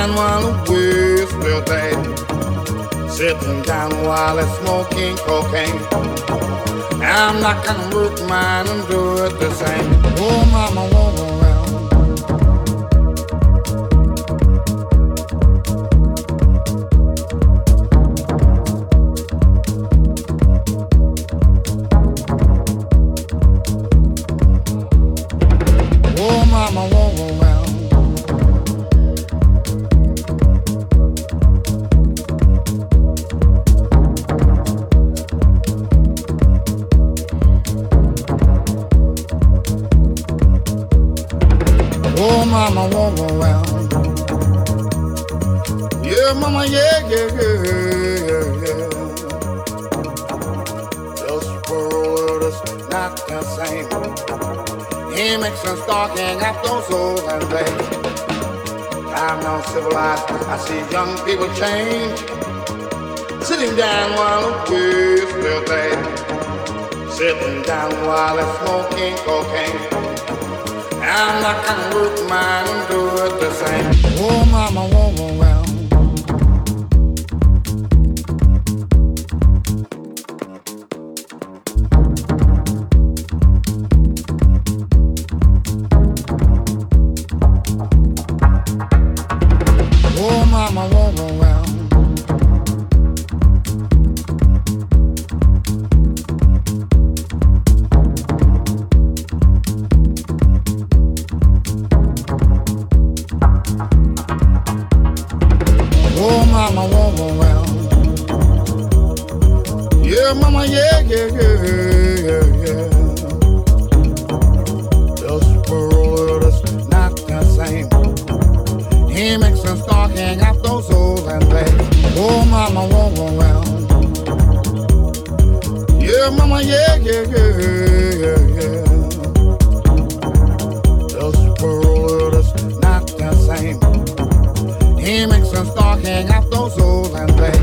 down while the waves will bang. Sitting down while I'm smoking cocaine. I'm not gonna work mine and do it the same. Oh, mama, woman. yeah, mama, yeah, yeah, yeah, yeah, yeah. This world is not the same. He makes us talking after those souls and things.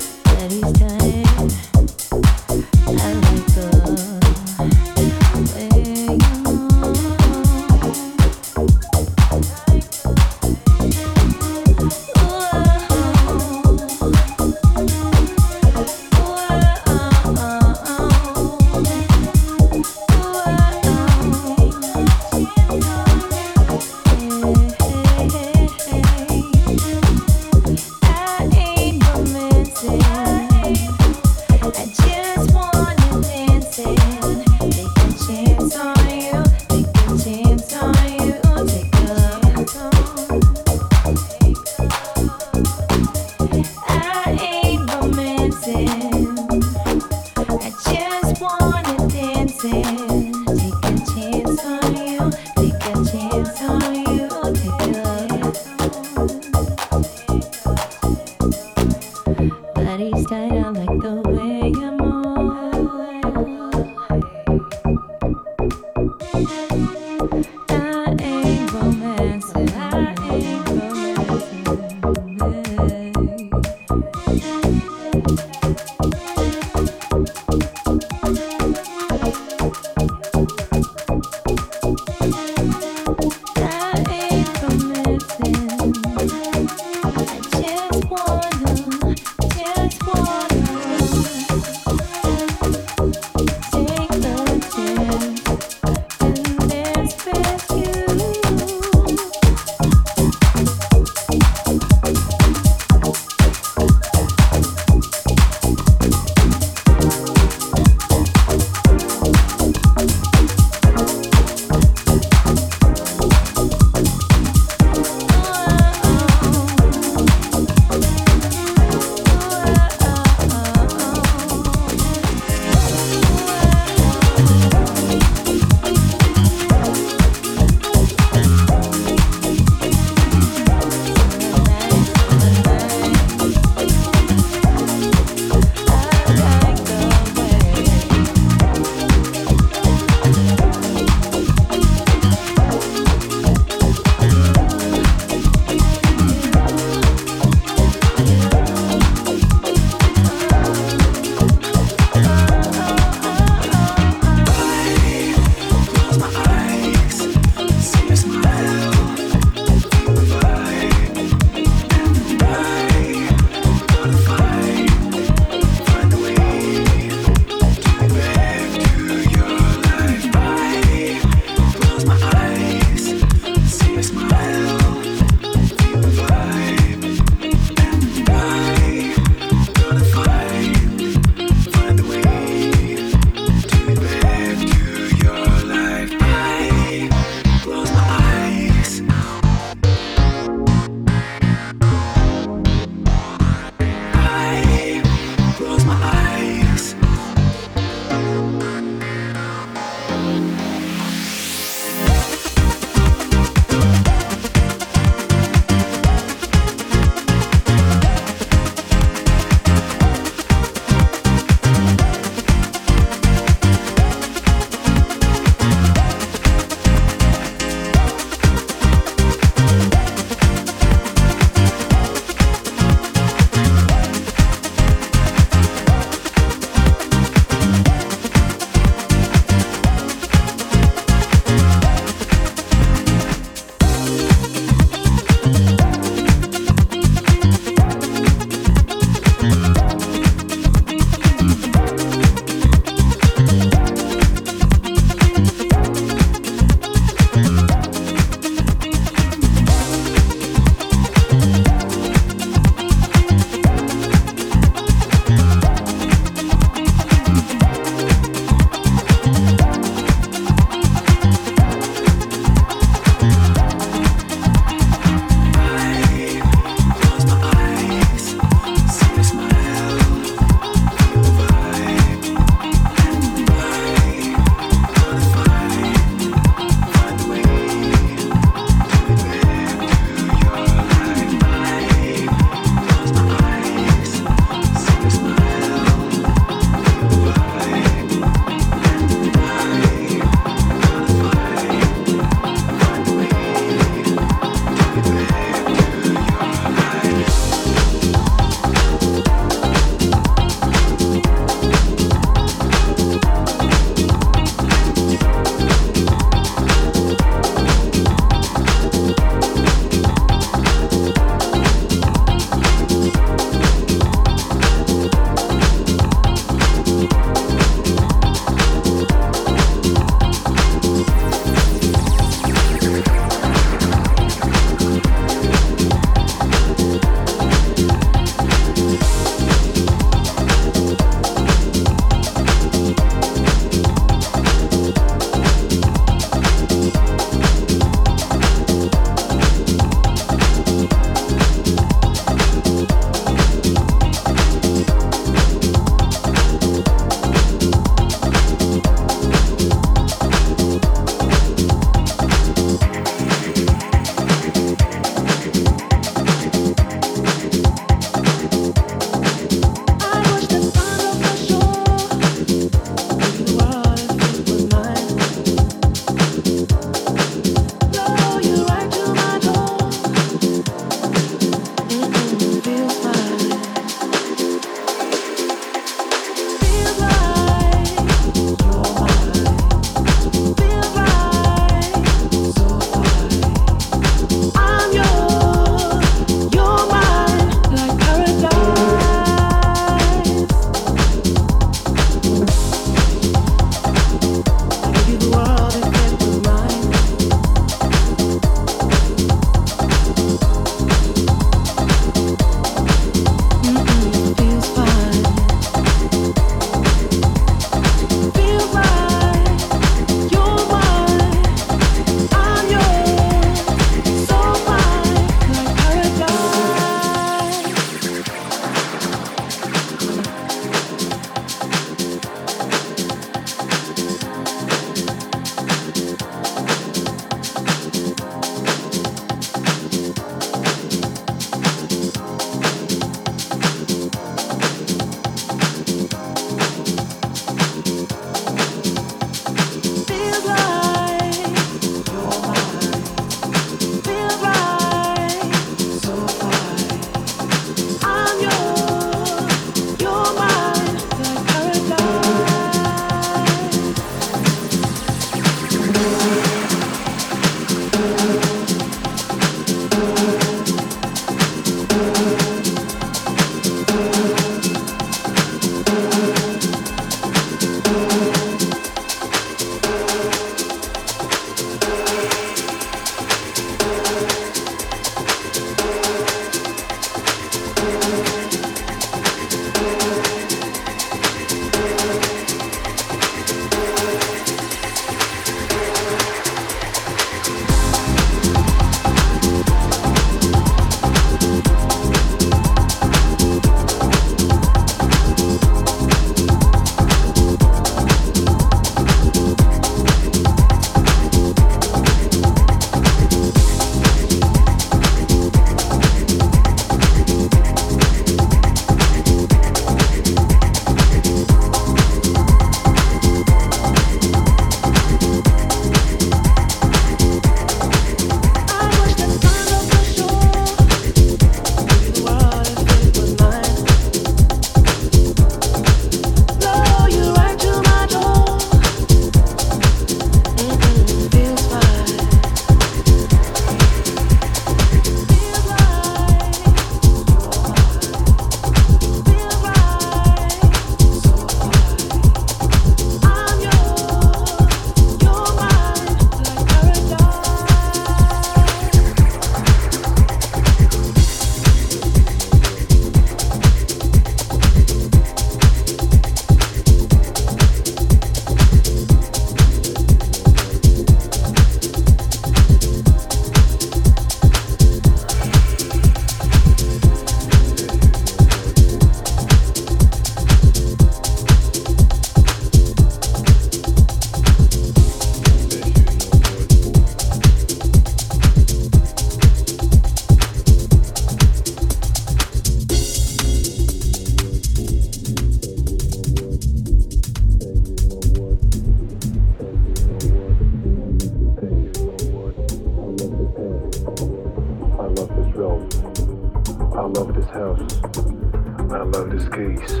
I love this keys.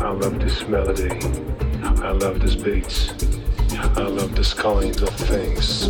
I love this melody. I love this beats. I love this kind of things.